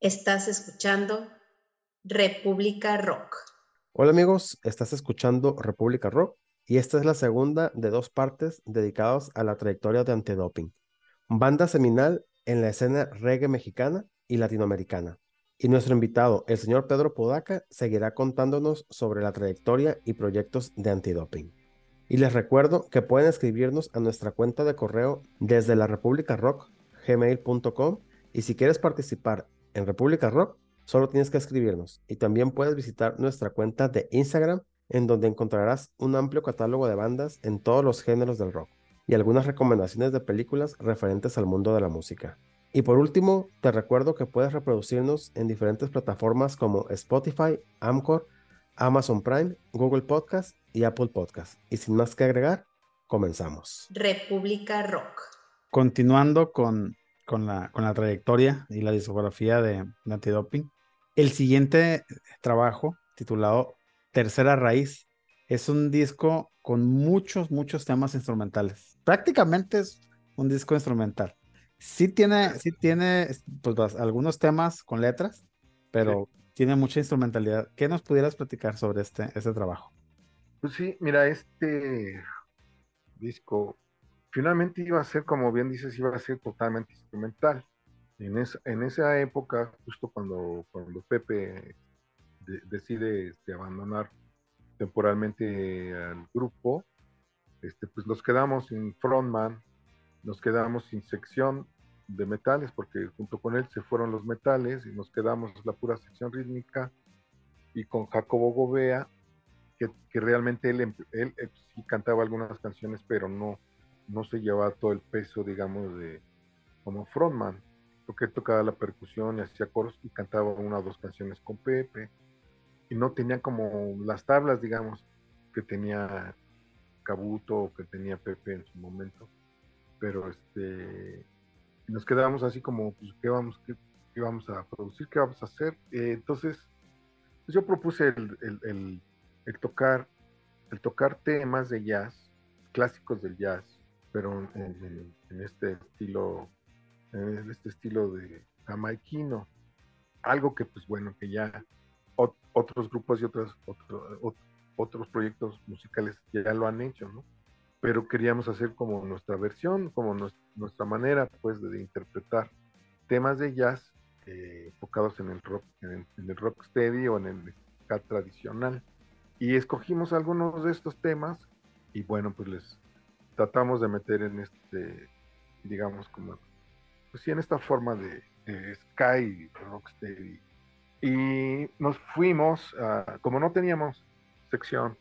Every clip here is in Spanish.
Estás escuchando República Rock. Hola amigos, estás escuchando República Rock y esta es la segunda de dos partes dedicadas a la trayectoria de Antidoping, banda seminal en la escena reggae mexicana y latinoamericana. Y nuestro invitado, el señor Pedro Podaca, seguirá contándonos sobre la trayectoria y proyectos de Antidoping. Y les recuerdo que pueden escribirnos a nuestra cuenta de correo desde la República y si quieres participar en República Rock, solo tienes que escribirnos. Y también puedes visitar nuestra cuenta de Instagram, en donde encontrarás un amplio catálogo de bandas en todos los géneros del rock y algunas recomendaciones de películas referentes al mundo de la música. Y por último, te recuerdo que puedes reproducirnos en diferentes plataformas como Spotify, Amcor, Amazon Prime, Google Podcast y Apple Podcast. Y sin más que agregar, comenzamos. República Rock. Continuando con, con, la, con la trayectoria y la discografía de, de Antidoping, el siguiente trabajo, titulado Tercera Raíz, es un disco con muchos, muchos temas instrumentales. Prácticamente es un disco instrumental. Sí tiene, sí tiene pues, algunos temas con letras, pero tiene mucha instrumentalidad. ¿Qué nos pudieras platicar sobre este, este trabajo? Pues sí, mira, este disco finalmente iba a ser, como bien dices, iba a ser totalmente instrumental. En, en esa época, justo cuando, cuando Pepe decide este, abandonar temporalmente al grupo, este, pues nos quedamos sin frontman, nos quedamos sin sección de metales, porque junto con él se fueron los metales y nos quedamos la pura sección rítmica y con Jacobo Gobea, que, realmente él, él, sí cantaba algunas canciones, pero no, no se llevaba todo el peso, digamos, de como frontman, porque tocaba la percusión y hacía coros y cantaba una o dos canciones con Pepe, y no tenía como las tablas, digamos, que tenía Cabuto o que tenía Pepe en su momento, pero este nos quedábamos así como, pues, ¿qué vamos, qué, vamos a producir? ¿Qué vamos a hacer? Eh, entonces, pues, yo propuse el, tocar, el tocar temas de jazz, clásicos del jazz, pero en, este estilo, en este estilo de jamaiquino. Algo que, pues bueno, que ya otros grupos y otros, otros proyectos musicales ya lo han hecho, ¿no? pero queríamos hacer como nuestra versión, como nuestra manera pues de, interpretar temas de jazz eh, enfocados en el rock, en el, rock steady o en el ska tradicional. Y escogimos algunos de estos temas y bueno, pues les tratamos de meter en este, digamos como, pues sí, en esta forma de, de ska y rocksteady. Y nos fuimos, como no teníamos sección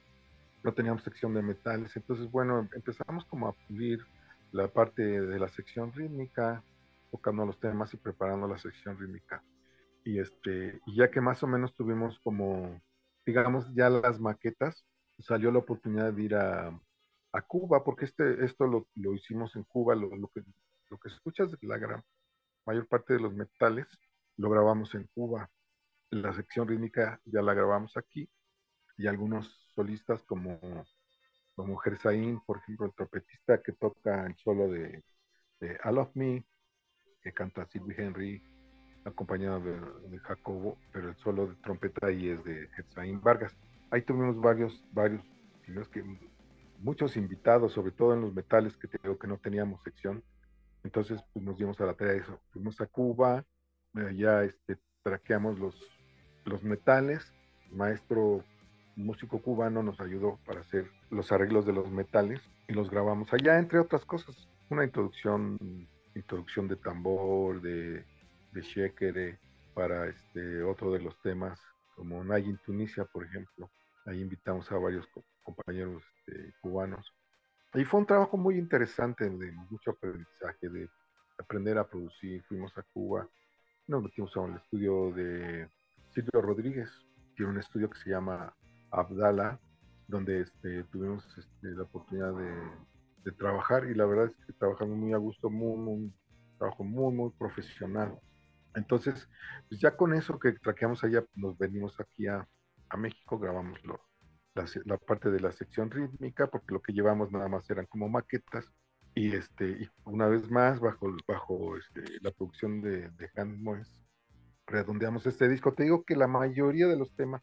no teníamos sección de metales. Entonces, bueno, empezamos como a pulir la parte de la sección rítmica, tocando los temas y preparando la sección rítmica. Y, este, y ya que más o menos tuvimos como, digamos, ya las maquetas, salió la oportunidad de ir a, a Cuba, porque este, esto lo, lo hicimos en Cuba, lo, lo, que, lo que escuchas la gran mayor parte de los metales lo grabamos en Cuba. La sección rítmica ya la grabamos aquí y algunos solistas como, como Gersaín, por ejemplo, el trompetista que toca el solo de, de I Love Me, que canta Sylvie Henry, acompañado de, Jacobo, pero el solo de trompeta ahí es de Gersaín Vargas. Ahí tuvimos varios, varios, que muchos invitados, sobre todo en los metales que te digo que no teníamos sección. Entonces, pues nos dimos a la tarea de eso. Fuimos a Cuba, ya este, traqueamos los, los metales. maestro músico cubano nos ayudó para hacer los arreglos de los metales y los grabamos allá, entre otras cosas. Una introducción, introducción de tambor, de, de para este, otro de los temas, como Nay en Tunisia, por ejemplo. Ahí invitamos a varios compañeros este, cubanos. Y fue un trabajo muy interesante, de mucho aprendizaje, de aprender a producir. Fuimos a Cuba, nos metimos a un estudio de Silvio Rodríguez, tiene un estudio que se llama Abdala, donde este, tuvimos este, la oportunidad de, trabajar y la verdad es que trabajamos muy a gusto, muy, muy, trabajo muy, muy profesional. Entonces, pues ya con eso que traqueamos allá, nos venimos aquí a, México, grabamos la, parte de la sección rítmica, porque lo que llevamos nada más eran como maquetas. Y, este, y una vez más, bajo, bajo este, la producción de, de Han Moes, redondeamos este disco. Te digo que la mayoría de los temas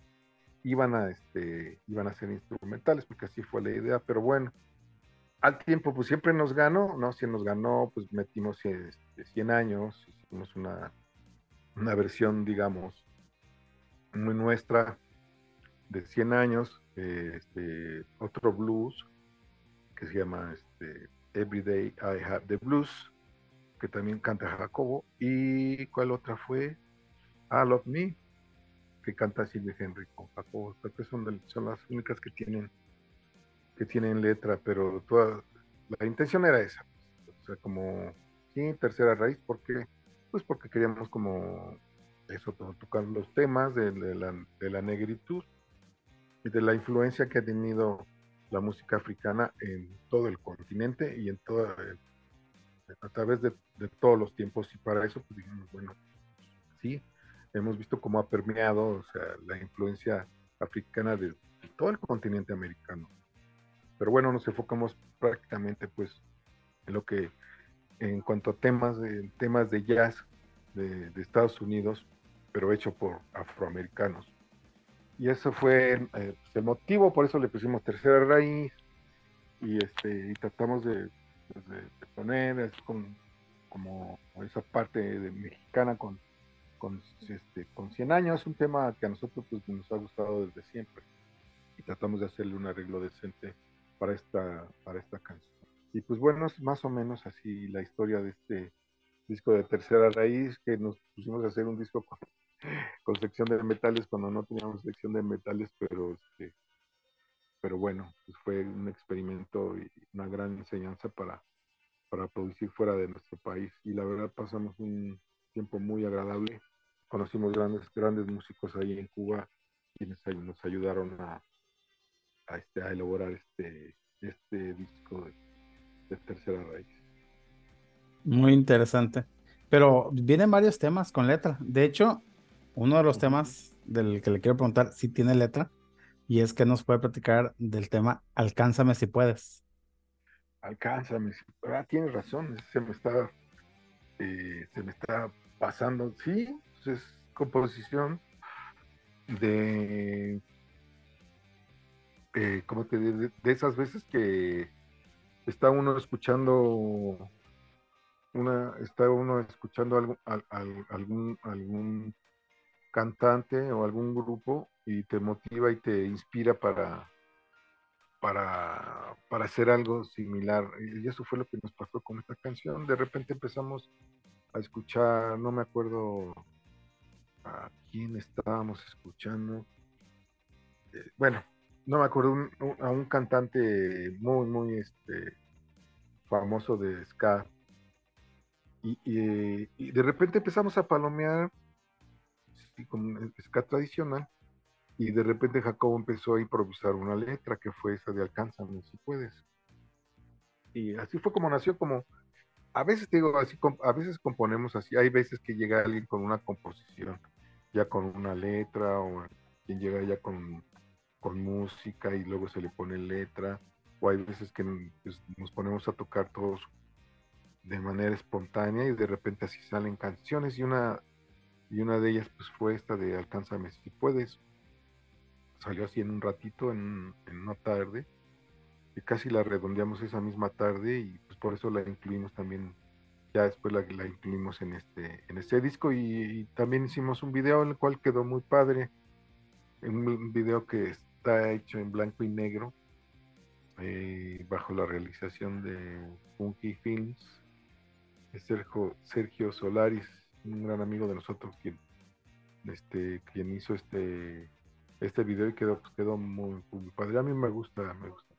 iban a, este, iban a ser instrumentales, porque así fue la idea, pero bueno, al tiempo, pues siempre nos ganó, ¿no? Si nos ganó, pues metimos este, 100 años, hicimos una, una versión, digamos, muy nuestra de 100 años, este, otro blues que se llama este, Everyday I Have the Blues, que también canta Jacobo, y ¿cuál otra fue? Ah, Love Me, que canta Silvia Henry con Jacobo, que son, las únicas que tienen que tienen letra, pero toda la intención era esa, o sea, como sí, tercera raíz, porque pues porque queríamos como eso, tocar los temas de, la, de la negritud y de la influencia que ha tenido la música africana en todo el continente y en toda a través de, de, todos los tiempos y para eso pues dijimos bueno sí hemos visto cómo ha permeado o sea la influencia africana de todo el continente americano pero bueno, nos enfocamos prácticamente pues en lo que, en cuanto a temas de, temas de jazz de, Estados Unidos, pero hecho por afroamericanos. Y eso fue eh, pues, el motivo, por eso le pusimos tercera raíz y, este, y tratamos de, pues, poner con, como esa parte de mexicana con, con, este, con 100 años, un tema que a nosotros pues, nos ha gustado desde siempre y tratamos de hacerle un arreglo decente para esta, para esta canción. Y pues bueno, es más o menos así la historia de este disco de tercera raíz, que nos pusimos a hacer un disco sección de metales cuando no teníamos sección de metales, pero este, pero bueno, pues fue un experimento y una gran enseñanza para, para producir fuera de nuestro país. Y la verdad pasamos un tiempo muy agradable. Conocimos grandes, grandes músicos ahí en Cuba quienes nos ayudaron a, este, a elaborar este, este disco de, tercera raíz. Muy interesante. Pero vienen varios temas con letra. De hecho, uno de los temas del que le quiero preguntar si tiene letra y es que nos puede platicar del tema Alcánzame si puedes. Alcánzame, ah, tienes razón, se me está, eh, se me está pasando. Sí, pues es composición de eh, como que de, esas veces que está uno escuchando una, está uno escuchando algo, algún, algún cantante o algún grupo y te motiva y te inspira para, para, para hacer algo similar. Y eso fue lo que nos pasó con esta canción. De repente empezamos a escuchar, no me acuerdo a quién estábamos escuchando. Eh, bueno, no me acuerdo, a un cantante muy, muy este, famoso de ska. Y, de repente empezamos a palomear con ska tradicional. Y de repente Jacobo empezó a improvisar una letra que fue esa de Alcánzame si puedes. Y así fue como nació, como a veces digo, así, a veces componemos así. Hay veces que llega alguien con una composición, ya con una letra, o quien llega ya con con música y luego se le pone letra, o hay veces que pues, nos ponemos a tocar todos de manera espontánea y de repente así salen canciones y una y una de ellas pues fue esta de Alcánzame si puedes. Salió así en un ratito, en, una tarde, y casi la redondeamos esa misma tarde y pues por eso la incluimos también, ya después la, la incluimos en este, en este disco y, también hicimos un video en el cual quedó muy padre, un video que está hecho en blanco y negro, eh, bajo la realización de Funky Films, Sergio, Sergio Solaris, un gran amigo de nosotros, quien, este, quien hizo este, este video y quedó, pues, quedó muy, muy padre. A mí me gusta, me gusta.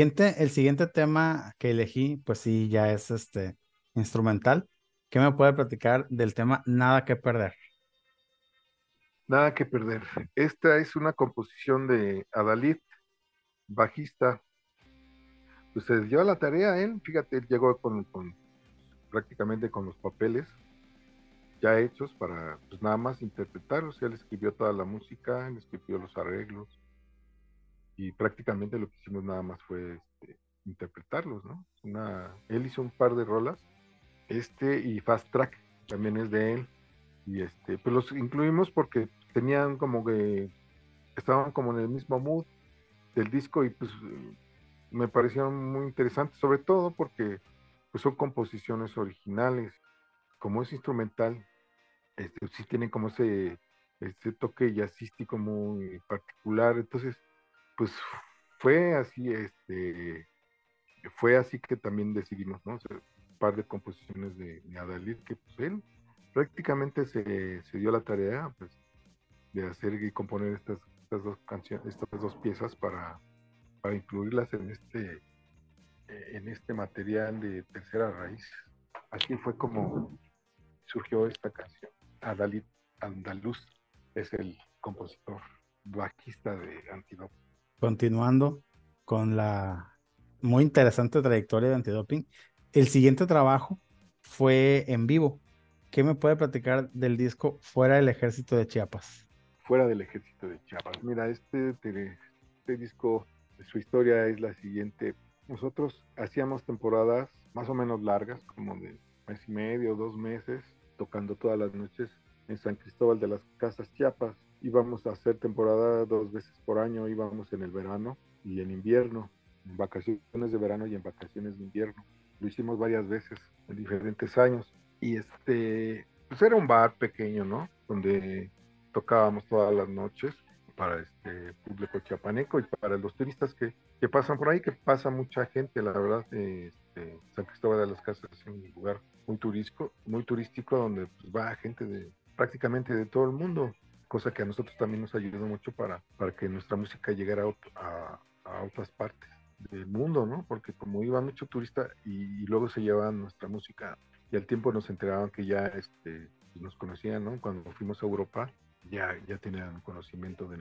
El siguiente tema que elegí, pues sí, ya es este instrumental. ¿Qué me puede platicar del tema Nada que perder? Nada que perder. Esta es una composición de Adalid, bajista. Pues se dio la tarea él, fíjate, él llegó con prácticamente con los papeles ya hechos para pues nada más interpretarlos. Él escribió toda la música, él escribió los arreglos y prácticamente lo que hicimos nada más fue este, interpretarlos, ¿no? Una, él hizo un par de rolas, este y Fast Track también es de él y este, pues los incluimos porque tenían como que estaban como en el mismo mood del disco y pues me parecieron muy interesantes, sobre todo porque pues son composiciones originales, como es instrumental, este, sí tienen como ese, ese toque jazzístico muy particular, entonces pues fue así, este, fue así que también decidimos, ¿no? un par de composiciones de, de Adalid que pues él prácticamente se, se, dio la tarea pues, de hacer y componer estas, estas dos canciones, estas dos piezas para, para incluirlas en este en este material de tercera raíz. Así fue como surgió esta canción. Adalid Andaluz es el compositor bajista de Antidoping. Continuando con la muy interesante trayectoria de Antidoping, el siguiente trabajo fue en vivo. ¿Qué me puede platicar del disco Fuera del Ejército de Chiapas? Fuera del Ejército de Chiapas. Mira, este, este disco, su historia es la siguiente. Nosotros hacíamos temporadas más o menos largas, como de mes y medio, dos meses, tocando todas las noches en San Cristóbal de las Casas Chiapas. Íbamos a hacer temporada dos veces por año, íbamos en el verano y en invierno, en vacaciones de verano y en vacaciones de invierno. Lo hicimos varias veces en diferentes años. Y este, pues era un bar pequeño, ¿no? Donde tocábamos todas las noches para este público chiapaneco y para los turistas que, que pasan por ahí, que pasa mucha gente, la verdad. Este, San Cristóbal de las Casas es un lugar muy turístico, muy turístico donde pues, va gente de prácticamente de todo el mundo, cosa que a nosotros también nos ayudó mucho para, para que nuestra música llegara a, a, otras partes del mundo, ¿no? Porque como iba mucho turista y, y, luego se llevaban nuestra música y al tiempo nos enteraban que ya este, nos conocían, ¿no? Cuando fuimos a Europa ya, ya tenían conocimiento de,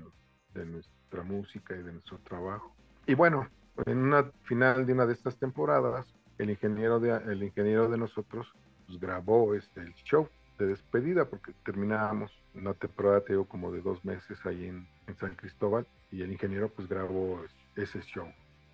de nuestra música y de nuestro trabajo. Y bueno, en una final de una de estas temporadas, el ingeniero de, el ingeniero de nosotros pues, grabó este, el show de despedida porque terminábamos una temporada, te digo, como de dos meses ahí en, en, San Cristóbal y el ingeniero pues grabó ese show.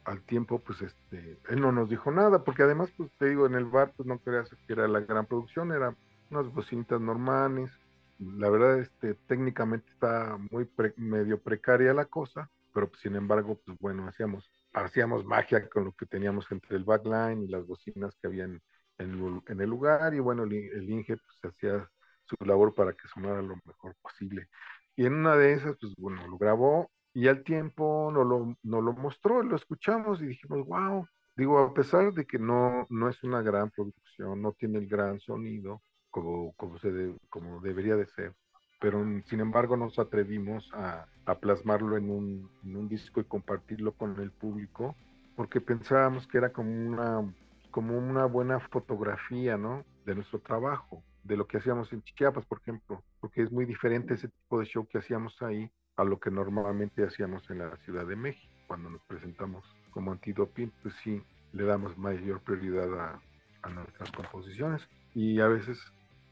Al tiempo, pues este, él no nos dijo nada porque además, pues te digo, en el bar pues no creas que era la gran producción, eran unas bocinitas normales. La verdad, este, técnicamente está muy pre, medio precaria la cosa, pero pues, sin embargo, pues bueno, hacíamos hacíamos magia con lo que teníamos entre el backline y las bocinas que habían en, en el lugar y bueno, el, el Inge pues hacía su labor para que sonara lo mejor posible. Y en una de esas, pues bueno, lo grabó y al tiempo nos lo, nos lo mostró, lo escuchamos y dijimos, wow, digo, a pesar de que no, no es una gran producción, no tiene el gran sonido como, como, se de, como debería de ser, pero sin embargo nos atrevimos a, a plasmarlo en un, en un, disco y compartirlo con el público, porque pensábamos que era como una, como una buena fotografía, ¿no? De nuestro trabajo, de lo que hacíamos en Chiapas, por ejemplo, porque es muy diferente ese tipo de show que hacíamos ahí a lo que normalmente hacíamos en la Ciudad de México. Cuando nos presentamos como antidoping, pues sí, le damos mayor prioridad a, a nuestras composiciones y a veces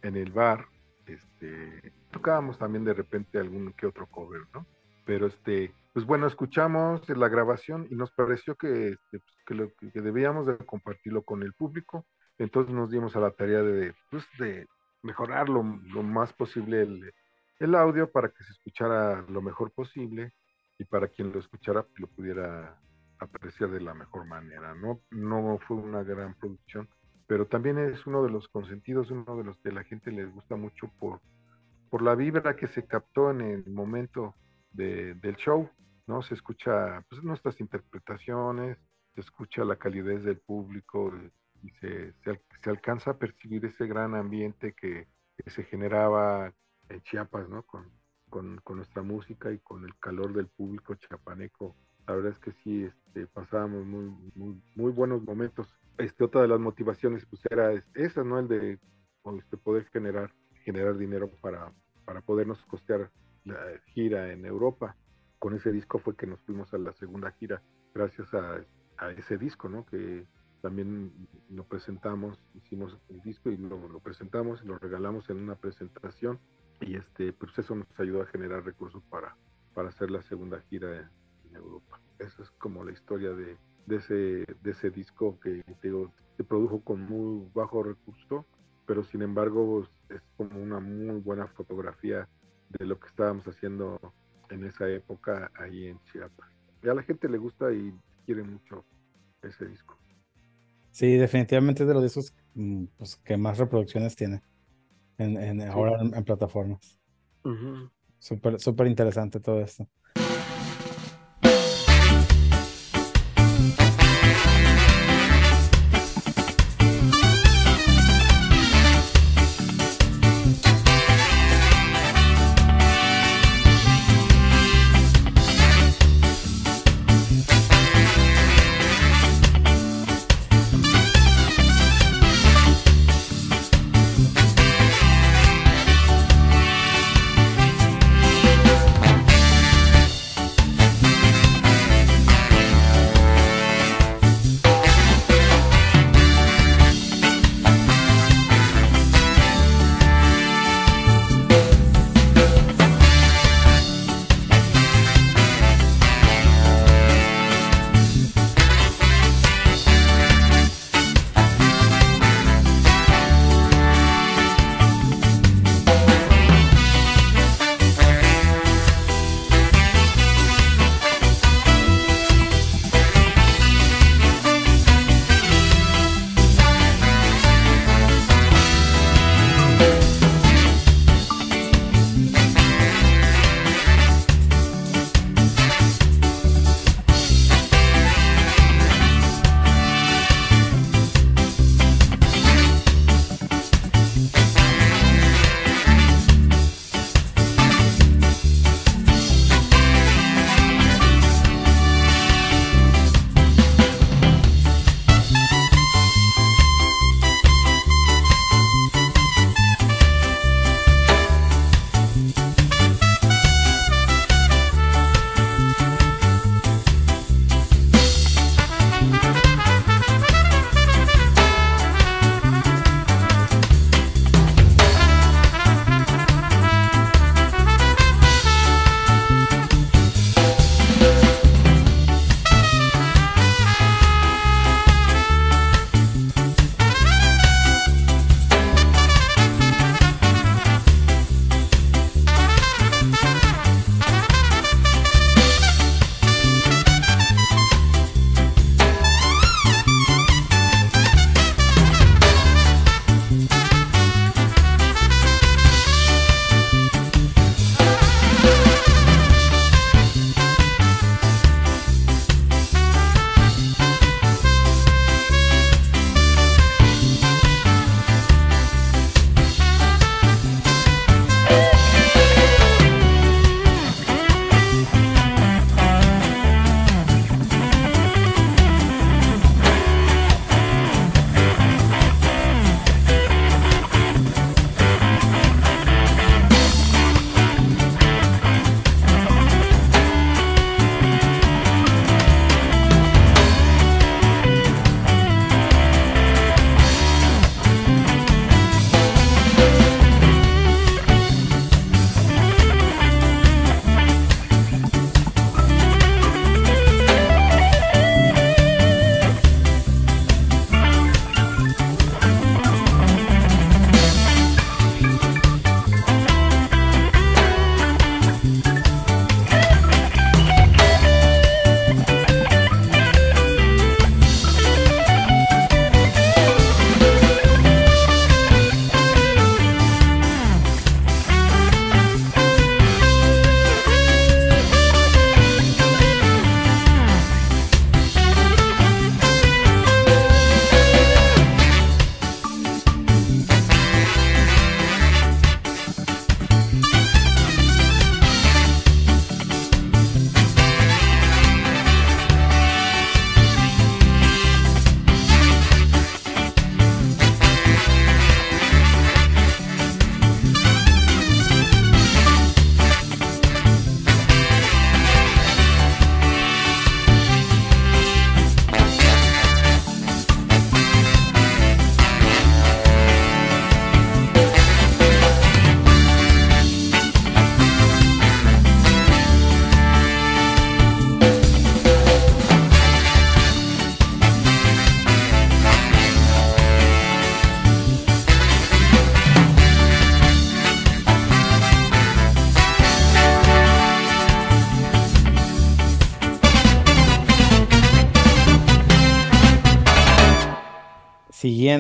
en el bar este, tocábamos también de repente algún que otro cover, ¿no? Pero este, pues bueno, escuchamos la grabación y nos pareció que, este, pues, que, lo, que debíamos de compartirlo con el público, entonces nos dimos a la tarea de, pues, de mejorar lo, lo más posible el, el, audio para que se escuchara lo mejor posible y para quien lo escuchara pues, lo pudiera apreciar de la mejor manera, ¿no? No fue una gran producción, pero también es uno de los consentidos, uno de los que la gente les gusta mucho por, por la vibra que se captó en el momento de, del show, ¿no? Se escucha pues, nuestras interpretaciones, se escucha la calidez del público y se, se, se alcanza a percibir ese gran ambiente que, se generaba en Chiapas, ¿no? Con, nuestra música y con el calor del público chiapaneco La verdad es que sí, este, pasábamos muy, muy, buenos momentos. Este, otra de las motivaciones pues era esa, ¿no? El de este, poder generar, generar dinero para podernos costear la gira en Europa. Con ese disco fue que nos fuimos a la segunda gira, gracias a, a ese disco, ¿no? Que también lo presentamos, hicimos el disco y lo, lo, presentamos y lo regalamos en una presentación y este, pues eso nos ayudó a generar recursos para, para hacer la segunda gira en Europa. Esa es como la historia de, de, ese, de ese disco que digo, se produjo con muy bajo recurso, pero sin embargo es como una muy buena fotografía de lo que estábamos haciendo en esa época ahí en Chiapas. Y a la gente le gusta y quiere mucho ese disco. Sí, definitivamente es de los discos mm, pues, que más reproducciones tiene en, en ahora en, en, plataformas. Súper, súper interesante todo esto.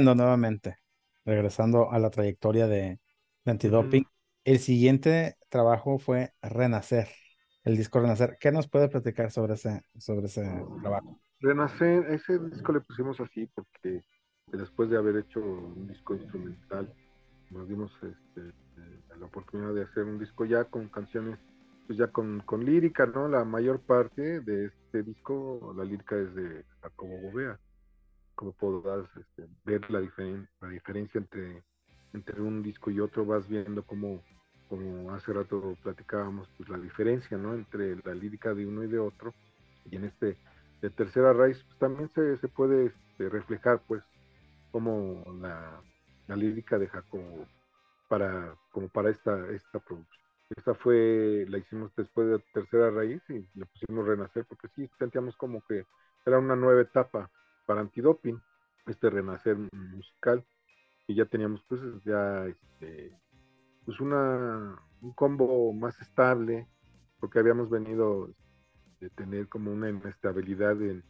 Nuevamente, regresando a la trayectoria de, de antidoping, el siguiente trabajo fue Renacer, el disco Renacer. ¿Qué nos puede platicar sobre ese, sobre ese trabajo? Renacer, ese disco le pusimos así porque después de haber hecho un disco instrumental, nos dimos este, la oportunidad de hacer un disco ya con canciones, pues ya con, con lírica, ¿no? La mayor parte de este disco, la lírica es de Jacobo Gobea. Como podrás este, ver la, diferen la diferencia entre, entre un disco y otro, vas viendo cómo, como hace rato platicábamos, pues la diferencia, ¿no? Entre la lírica de uno y de otro. Y en este de tercera raíz, pues también se, se puede este, reflejar, pues, como la, la lírica de Jacobo para, como para esta, esta producción. Esta fue, la hicimos después de tercera raíz y le pusimos renacer porque sí sentíamos como que era una nueva etapa para antidoping, este renacer musical y ya teníamos pues ya este, pues una, un combo más estable porque habíamos venido de tener como una inestabilidad en,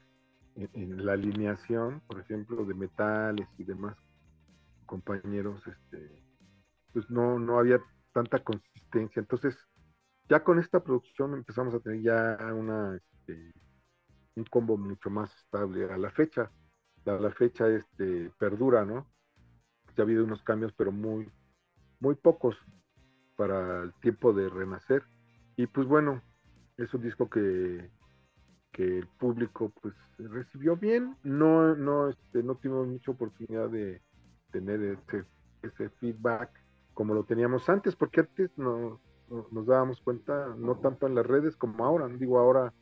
en, la alineación, por ejemplo, de metales y demás compañeros, este, pues no, no había tanta consistencia. Entonces, ya con esta producción empezamos a tener ya una, este, un combo mucho más estable. A la fecha, a la fecha este, perdura, ¿no? Ya ha habido unos cambios, pero muy, muy pocos para el tiempo de renacer. Y pues bueno, es un disco que, que el público pues recibió bien. No, no, este, no tuvimos mucha oportunidad de tener ese, ese feedback como lo teníamos antes, porque antes no, nos dábamos cuenta, no tanto en las redes como ahora, digo, ahora,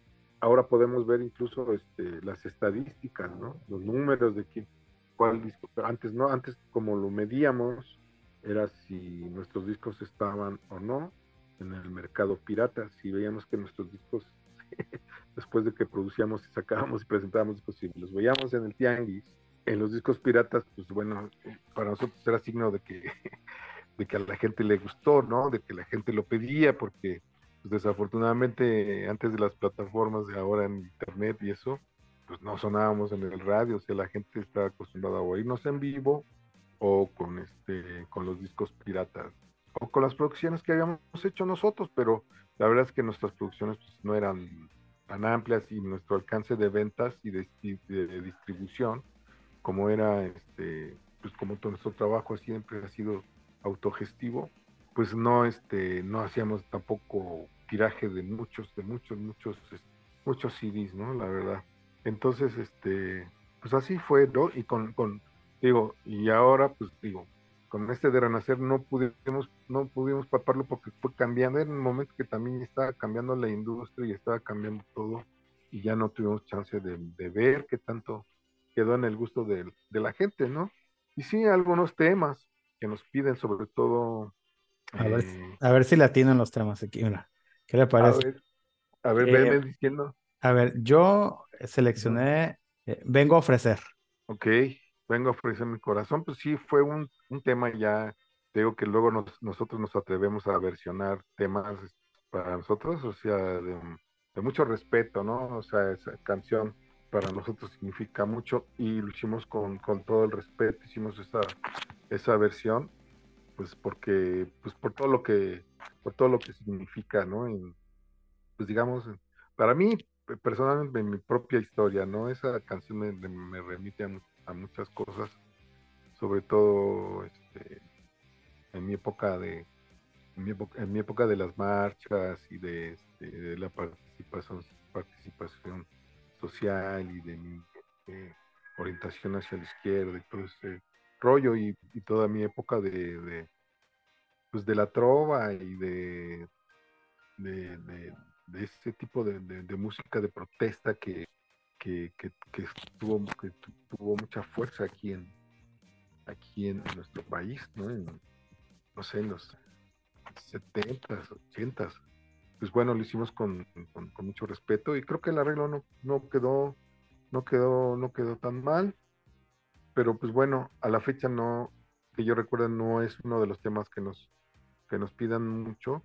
ahora podemos ver incluso este, las estadísticas, ¿no? Los números de quién, cuál disco, antes no, antes como lo medíamos, era si nuestros discos estaban o no en el mercado pirata, si veíamos que nuestros discos, después de que producíamos y sacábamos y presentábamos discos, si los veíamos en el tianguis, en los discos piratas, pues bueno, para nosotros era signo de que de que a la gente le gustó, ¿no? De que la gente lo pedía, porque pues, desafortunadamente antes de las plataformas de ahora en internet y eso, pues no sonábamos en el radio, o sea, la gente está acostumbrada a oírnos en vivo o con este con los discos piratas o con las producciones que habíamos hecho nosotros, pero la verdad es que nuestras producciones pues, no eran tan amplias y nuestro alcance de ventas y de, de distribución como era este pues como todo nuestro trabajo siempre ha sido autogestivo, pues no, este, no hacíamos tampoco tiraje de muchos, de muchos, muchos, muchos CDs, ¿no? La verdad. Entonces, este, pues así fue, ¿no? Y con, con, digo, y ahora, pues digo, con este de renacer no pudimos, no pudimos paparlo porque fue cambiando, en un momento que también estaba cambiando la industria y estaba cambiando todo, y ya no tuvimos chance de, de ver qué tanto quedó en el gusto de, de la gente, ¿no? Y sí, algunos temas, que nos piden, sobre todo. A ver, eh, a ver si la tienen los temas aquí. ¿Qué le parece? A ver, a eh, diciendo. A ver, yo seleccioné eh, Vengo a ofrecer. Ok, vengo a ofrecer mi corazón. Pues sí, fue un, un tema ya. Digo que luego nos, nosotros nos atrevemos a versionar temas para nosotros, o sea, de, de mucho respeto, ¿no? O sea, esa canción para nosotros significa mucho y lo hicimos con, con todo el respeto, hicimos esa, esa versión, pues porque, pues por todo lo que, por todo lo que significa, ¿no? pues digamos, para mí, personalmente, en mi propia historia, ¿no? Esa canción me, remite a, muchas cosas, sobre todo este, en mi época de, en mi época, en mi época de las marchas y de, este, de la participación, participación social y de mi eh, orientación hacia la izquierda y todo ese rollo y, toda mi época de, de, pues de la trova y de, de, de ese tipo de, música de protesta que, que, que, tuvo, que tuvo mucha fuerza aquí en, aquí en nuestro país, ¿no? no sé, en los 70s, 80 Pues bueno, lo hicimos con, con, mucho respeto y creo que el arreglo no, no quedó, no quedó, no quedó tan mal pero pues bueno, a la fecha no, que yo recuerdo, no es uno de los temas que nos, que nos pidan mucho,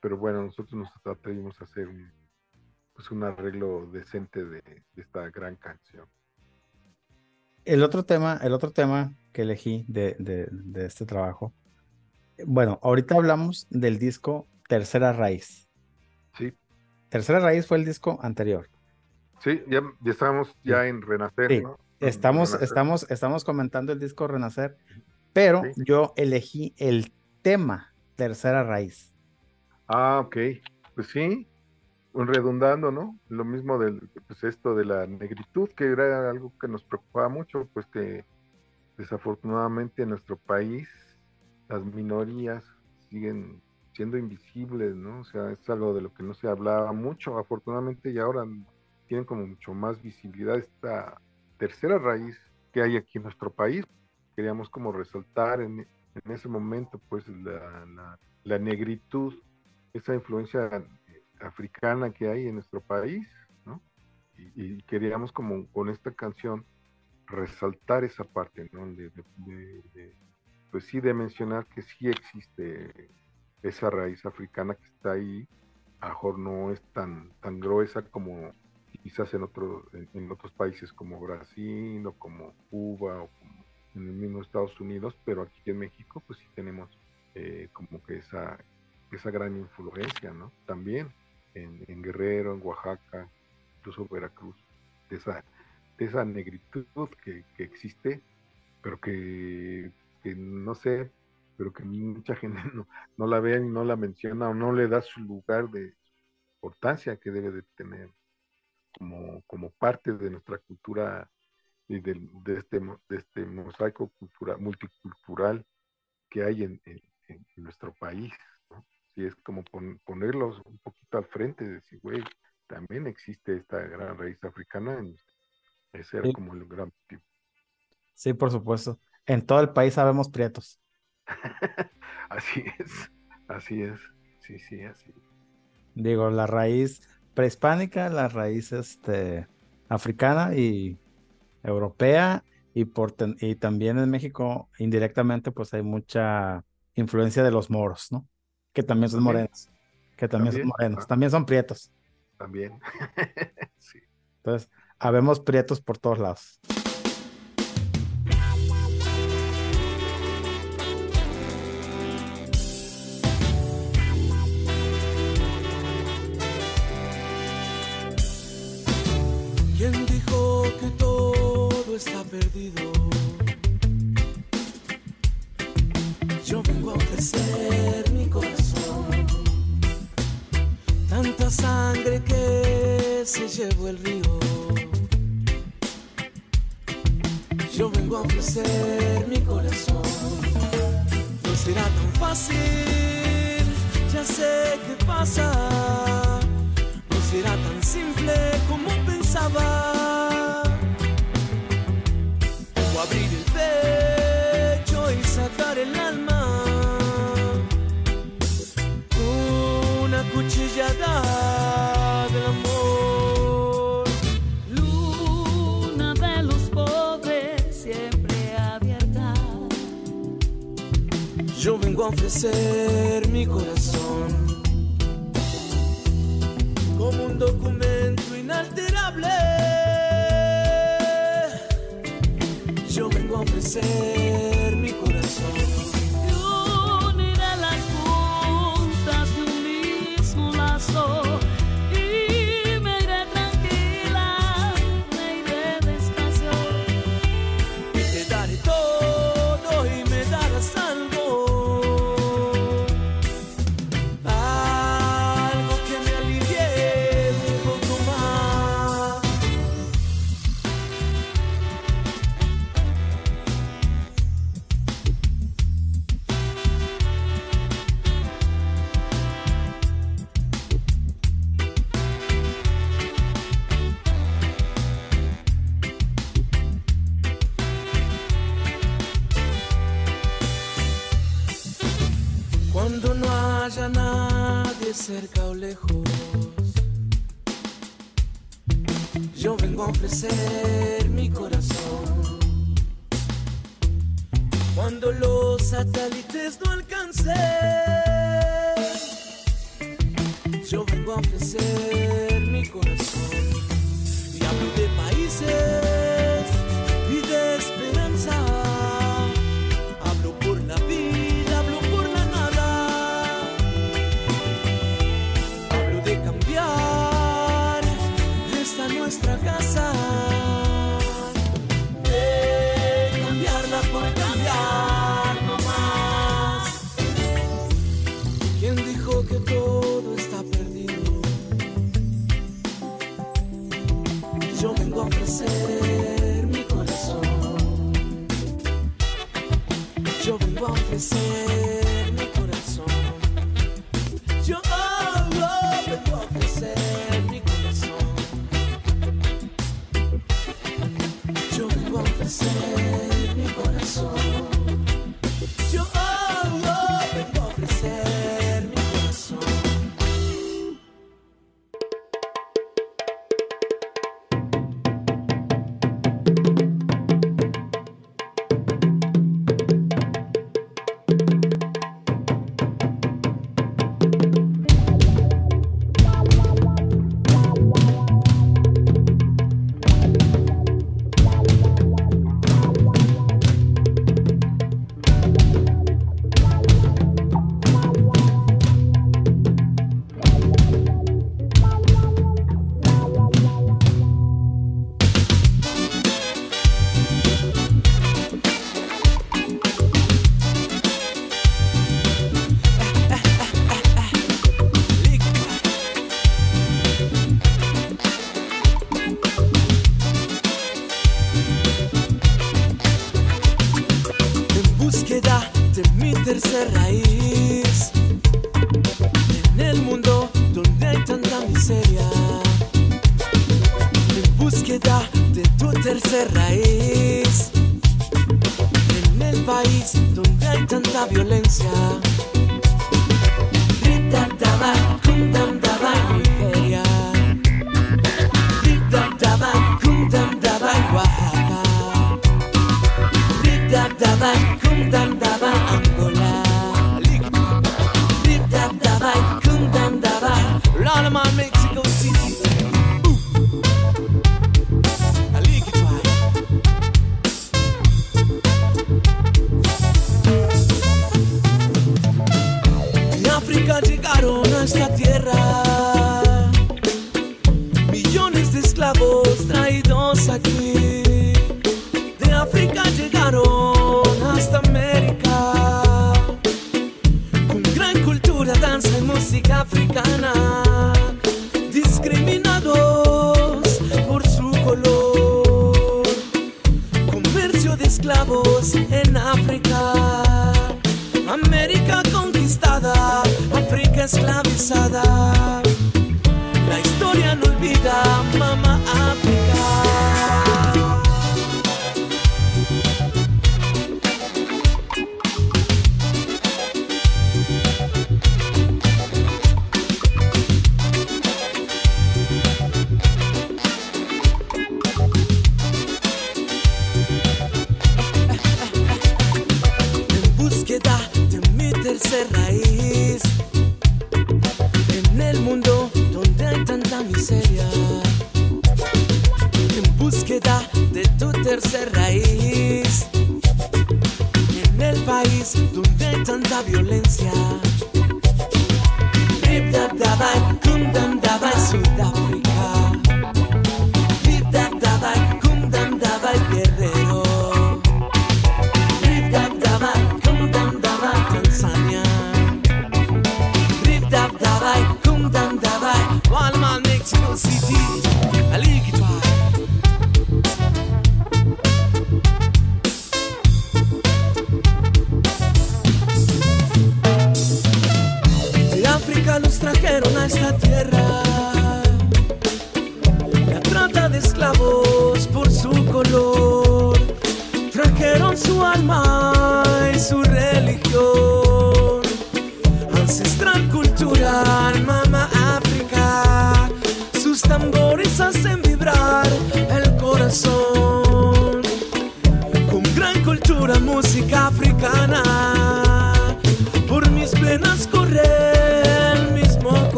pero bueno, nosotros nos atrevimos a hacer un, pues un arreglo decente de, esta gran canción. El otro tema, el otro tema que elegí de, de, de este trabajo, bueno, ahorita hablamos del disco Tercera Raíz. Sí, Tercera Raíz fue el disco anterior. sí, ya, ya estábamos ya en Renacer, Sí, ¿no? Estamos, Renacer. estamos, estamos comentando el disco Renacer, pero Sí. yo elegí el tema Tercera Raíz. Ah, ok. Pues sí, un redundando, ¿no? Lo mismo del, pues esto de la negritud, que era algo que nos preocupaba mucho, pues que desafortunadamente en nuestro país las minorías siguen siendo invisibles, ¿no? O sea, es algo de lo que no se hablaba mucho, afortunadamente y ahora tienen como mucho más visibilidad esta tercera raíz que hay aquí en nuestro país. Queríamos como resaltar en, en ese momento, pues, la, la- negritud, esa influencia eh, africana que hay en nuestro país, ¿no? Y, queríamos como con esta canción resaltar esa parte, ¿no? De, de- de- pues sí, de mencionar que sí existe esa raíz africana que está ahí, a no es tan, tan gruesa como quizás en, otro, en, otros países como Brasil o como Cuba o como en el mismo Estados Unidos, pero aquí en México pues sí tenemos eh, como que esa, esa gran influencia, ¿no? También en, en Guerrero, en Oaxaca, incluso Veracruz, de esa, de esa negritud que, que existe, pero que, que no sé, pero que mucha gente no, no la ve y no la menciona o no le da su lugar de importancia que debe de tener como, como parte de nuestra cultura y del- de, este, de este mosaico cultural, multicultural que hay en, en- en nuestro país. ¿no? Sí, es como pon- ponerlos un poquito al frente, decir, güey, también existe esta gran raíz africana. En, ese era Sí. como el gran motivo. Sí, por supuesto. En todo el país sabemos prietos. Así es, así es, sí, sí, así. Digo, la raíz prehispánica, la raíz este, africana y europea, y, por, ten- y también en México, indirectamente, pues hay mucha influencia de los moros, ¿no? Que también son También. morenos, que también son morenos, también son prietos. También. sí. Entonces, habemos prietos por todos lados.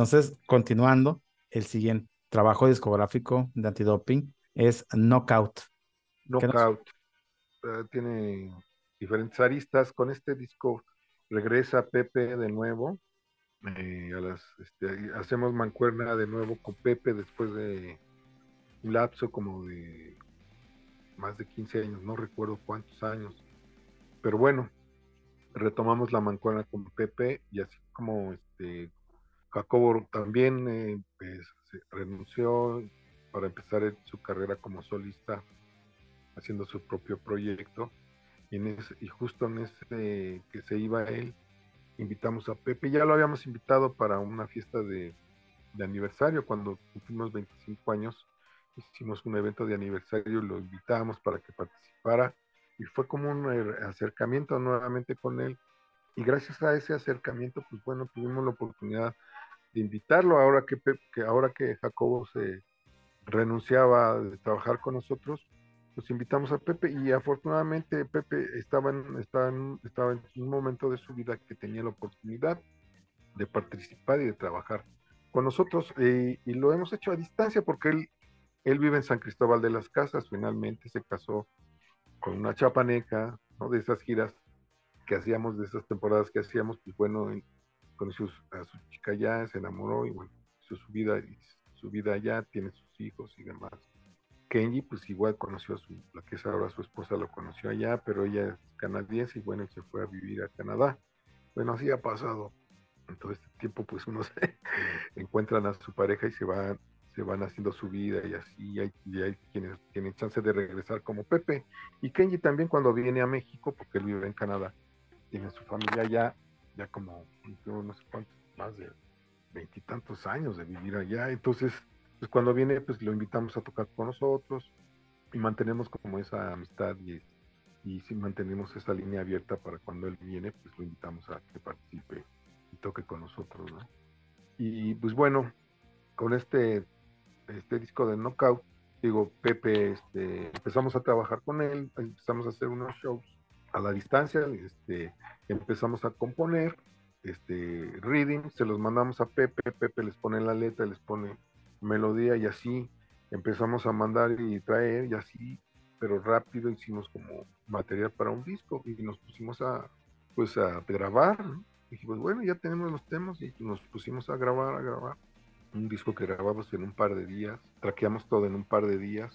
Entonces, continuando, el siguiente trabajo discográfico de antidoping es Knockout. ¿Qué nos- Knockout. eh, tiene diferentes aristas. Con este disco regresa Pepe de nuevo. eh, este, hacemos mancuerna de nuevo con Pepe después de un lapso como de más de 15 años, no recuerdo cuántos años. Pero bueno, retomamos la mancuerna con Pepe y así como este Jacobo también eh, pues, renunció para empezar su carrera como solista haciendo su propio proyecto. Y, en ese- y justo en ese que se iba él invitamos a Pepe. Ya lo habíamos invitado para una fiesta de, de aniversario cuando cumplimos 25 años hicimos un evento de aniversario y lo invitamos para que participara. Y fue como un eh, acercamiento nuevamente con él. Y gracias a ese acercamiento pues bueno tuvimos la oportunidad de invitarlo ahora que, que ahora que Jacobo se renunciaba de trabajar con nosotros pues invitamos a Pepe. Y afortunadamente Pepe estaba en, estaba en, estaba en un momento de su vida que tenía la oportunidad de participar y de trabajar con nosotros. Y lo hemos hecho a distancia porque él, él vive en San Cristóbal de las Casas, finalmente se casó con una chapaneca, ¿no? de esas giras que hacíamos, de esas temporadas que hacíamos, pues bueno, conoció a su chica allá, se enamoró y bueno, hizo su vida, su vida allá, tiene sus hijos y demás. Kenji, pues igual conoció a su, la que es ahora su esposa, lo conoció allá, pero ella es canadiense y bueno, se fue a vivir a Canadá. Bueno, así ha pasado. En todo este tiempo, pues uno se encuentran a su pareja y se van, se van haciendo su vida y así, hay, y hay quienes tienen chance de regresar como Pepe. Y Kenji también cuando viene a México, porque él vive en Canadá, tiene su familia allá, ya como, yo no sé cuántos, más de veintitantos años de vivir allá. Entonces, pues cuando viene, pues lo invitamos a tocar con nosotros y mantenemos como esa amistad y, y si mantenemos esa línea abierta para cuando él viene, pues lo invitamos a que participe y toque con nosotros, ¿no? Y pues bueno, con este, este disco de Knockout, digo, Pepe, este, empezamos a trabajar con él, empezamos a hacer unos shows a la distancia, este, empezamos a componer, este, reading, se los mandamos a Pepe, Pepe les pone la letra, les pone melodía y así empezamos a mandar y traer y así, pero rápido hicimos como material para un disco y nos pusimos a, pues a grabar, ¿no? dijimos, bueno, ya tenemos los temas y nos pusimos a grabar, a grabar. Un disco que grabamos en un par de días, traqueamos todo en un par de días,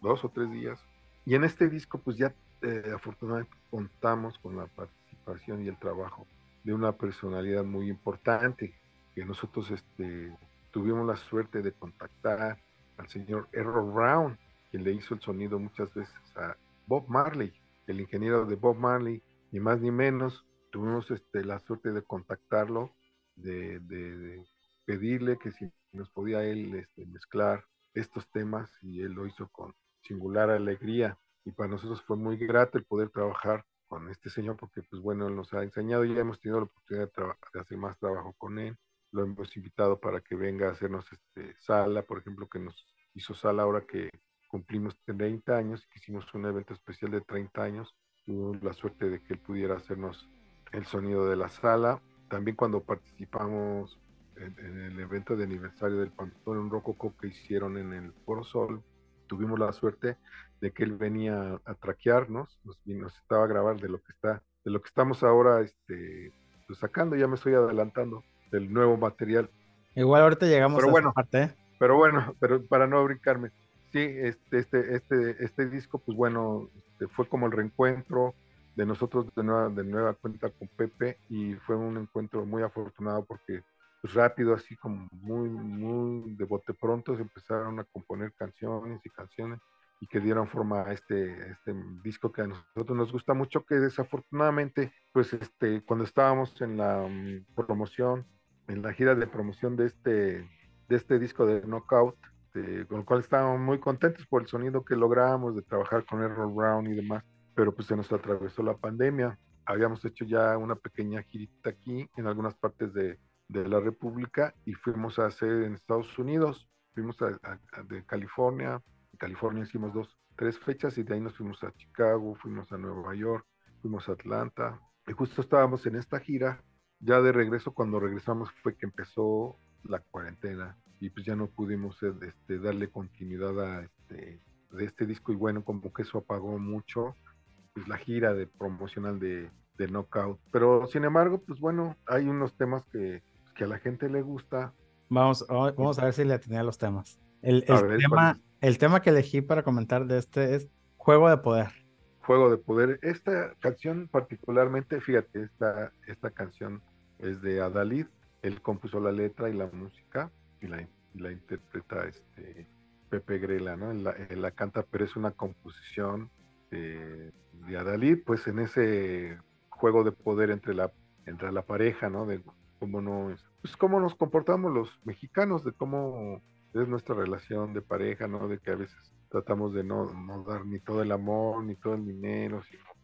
dos o tres días. Y en este disco, pues ya eh, afortunadamente contamos con la participación y el trabajo de una personalidad muy importante, que nosotros este, tuvimos la suerte de contactar al señor Errol Brown, quien le hizo el sonido muchas veces a Bob Marley, el ingeniero de Bob Marley, ni más ni menos. Tuvimos este, la suerte de contactarlo, de, de, de pedirle que si nos podía él este, mezclar estos temas y él lo hizo con singular alegría y para nosotros fue muy grato el poder trabajar con este señor porque pues bueno, nos ha enseñado y ya hemos tenido la oportunidad de, de, hacer más trabajo con él. Lo hemos invitado para que venga a hacernos este, sala, por ejemplo, que nos hizo sala ahora que cumplimos 30 años que hicimos un evento especial de 30 años. Tuvimos la suerte de que él pudiera hacernos el sonido de la sala. También cuando participamos en, en el evento de aniversario del Pantón Rococo que hicieron en el Foro Sol, tuvimos la suerte de que él venía a traquearnos, nos, nos estaba a grabar de lo que está, de lo que estamos ahora este, pues sacando, ya me estoy adelantando del nuevo material. Igual ahorita llegamos pero a bueno, esa parte. ¿eh? Pero bueno, pero para no brincarme, sí, este, este, este, este disco, pues bueno, este, fue como el reencuentro de nosotros de nueva, de nueva cuenta con Pepe y fue un encuentro muy afortunado porque rápido, así como muy, muy de bote pronto, se empezaron a componer canciones y canciones y que dieron forma a este, este disco que a nosotros nos gusta mucho, que desafortunadamente, pues este, cuando estábamos en la um, promoción, en la gira de promoción de este, de este disco de Knockout, de, con el cual estábamos muy contentos por el sonido que logramos de trabajar con Errol Brown y demás, pero pues se nos atravesó la pandemia. Habíamos hecho ya una pequeña girita aquí en algunas partes de, de la República y fuimos a hacer en Estados Unidos, fuimos a, de California, en California hicimos dos, tres fechas y de ahí nos fuimos a Chicago, fuimos a Nueva York, fuimos a Atlanta. Y justo estábamos en esta gira. Ya de regreso, cuando regresamos fue que empezó la cuarentena y pues ya no pudimos eh, este, darle continuidad a este, este disco. Y bueno, como que eso apagó mucho pues, la gira de promocional de, de Knockout. Pero sin embargo, pues bueno, hay unos temas que, que a la gente le gusta. Vamos, vamos a ver si le atiné a los temas. El, el ver, tema, ¿cuál el tema que elegí para comentar de este es Juego de Poder. Juego de Poder. Esta canción particularmente, fíjate, esta, esta canción es de Adalid. Él compuso la letra y la música y la, y la interpreta este Pepe Grela, ¿no? Él la, él la canta, pero es una composición de, de Adalid, pues en ese juego de poder entre la, entre la pareja, ¿no? De cómo no, pues cómo nos comportamos los mexicanos, de cómo es nuestra relación de pareja, ¿no? De que a veces tratamos de no, no dar ni todo el amor, ni todo el dinero,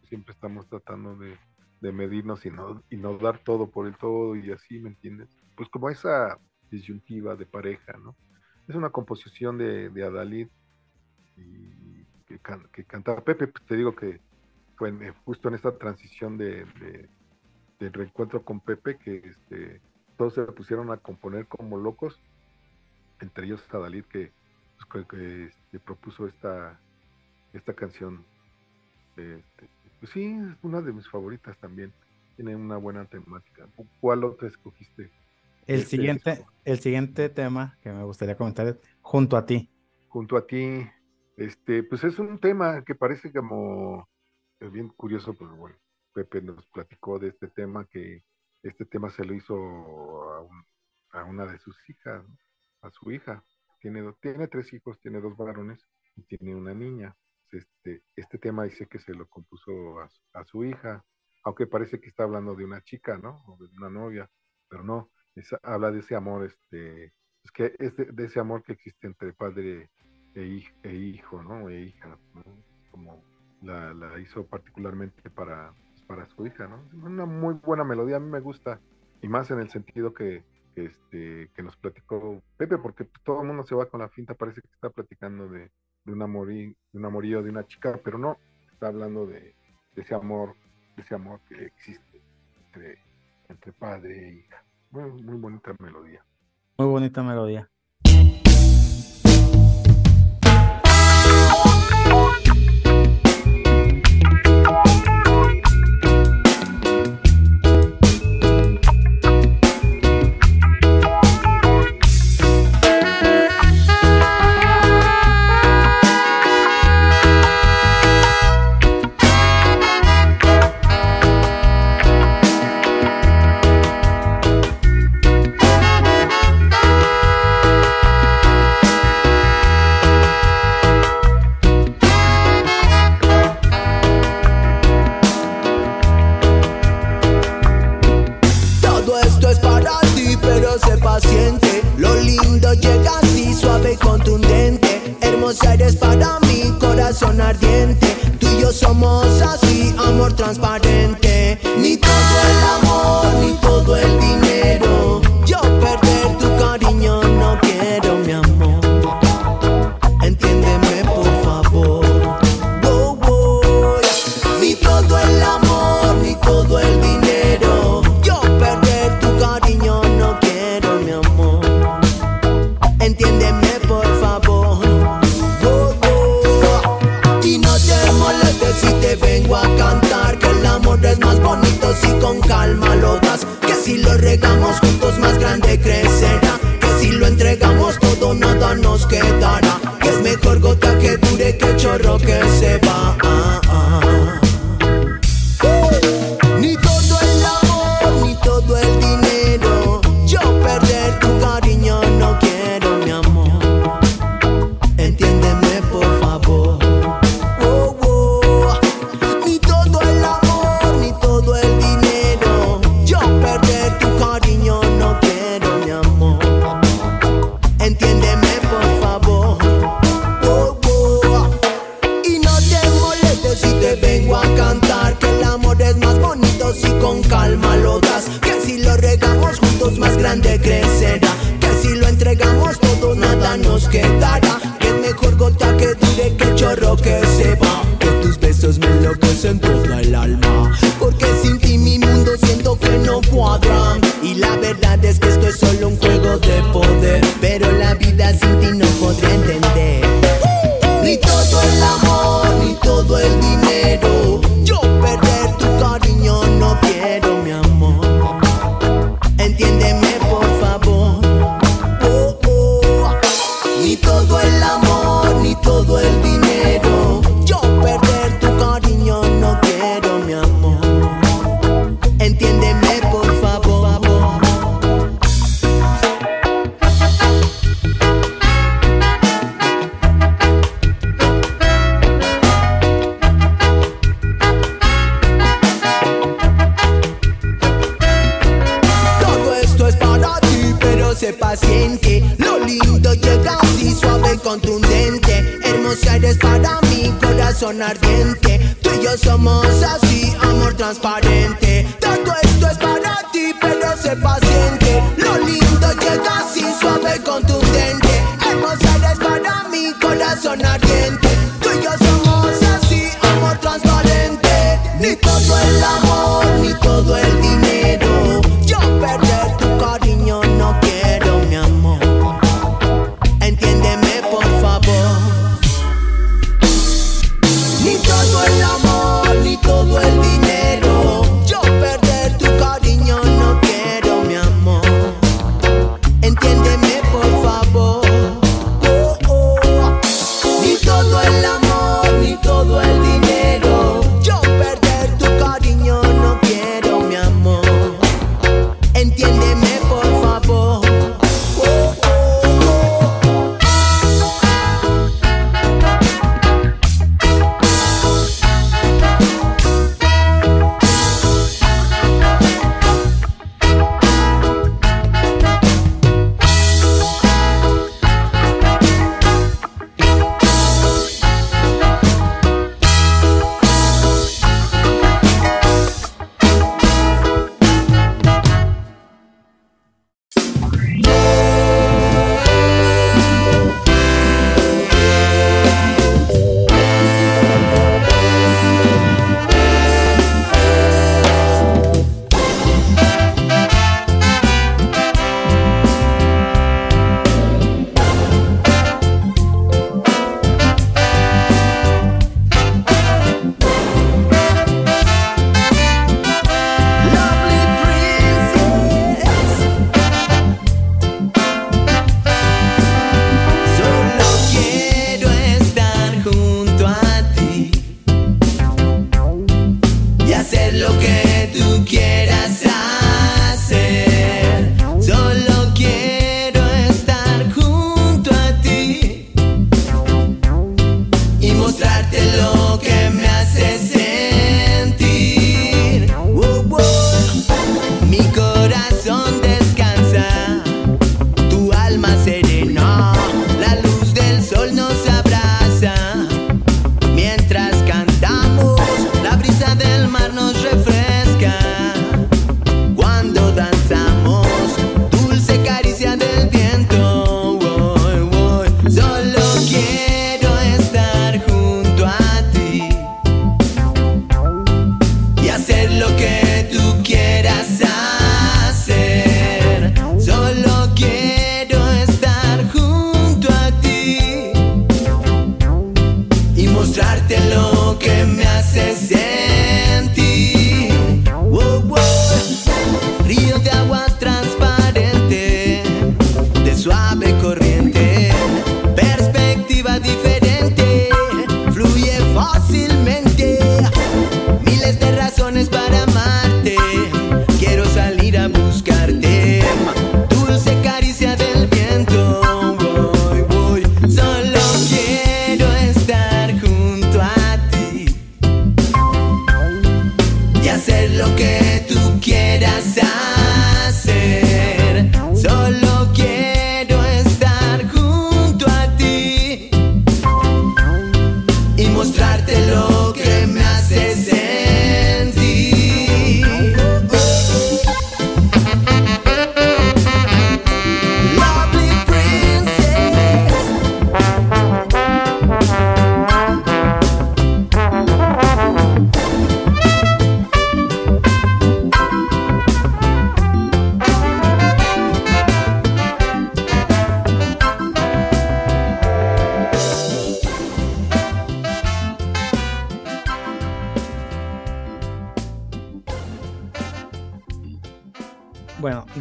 siempre estamos tratando de, de medirnos y no, y no dar todo por el todo y así, ¿me entiendes? Pues como esa disyuntiva de pareja, ¿no? Es una composición de, de Adalid y que, can- que canta Pepe, pues te digo que fue eh, justo en esta transición de- del reencuentro con Pepe que este, todos se pusieron a componer como locos, entre ellos Adalid que, pues, que- que, este, propuso esta, esta canción. Este, pues sí, es una de mis favoritas también. Tiene una buena temática. ¿Cuál otra escogiste? El Este siguiente, disco. el siguiente tema que me gustaría comentar es Junto a ti. junto a ti, este, pues es un tema que parece como bien curioso, pues bueno, Pepe nos platicó de este tema que este tema se lo hizo a, un- a una de sus hijas, a su hija. Tiene, tiene tres hijos, tiene dos varones y tiene una niña. Este, este tema dice que se lo compuso a, su- a su hija, aunque parece que está hablando de una chica, ¿no? O de una novia, pero no, es- habla de ese amor, este, es que es de, ese amor que existe entre padre e, e hijo, ¿no? E hija, ¿no? Como la, la hizo particularmente para, para su hija, ¿no? Una muy buena melodía, a mí me gusta, y más en el sentido que, que, este, que nos platicó Pepe, porque todo el mundo se va con la finta, parece que está platicando de, de, un, de amorío de una chica, pero no, está hablando de, ese amor, ese amor que existe entre, entre padre e hija. Muy, muy bonita melodía. Muy bonita melodía. Llega así, suave y contundente. Hermosa eres para mí, corazón ardiente. Tú y yo somos así, amor transparente.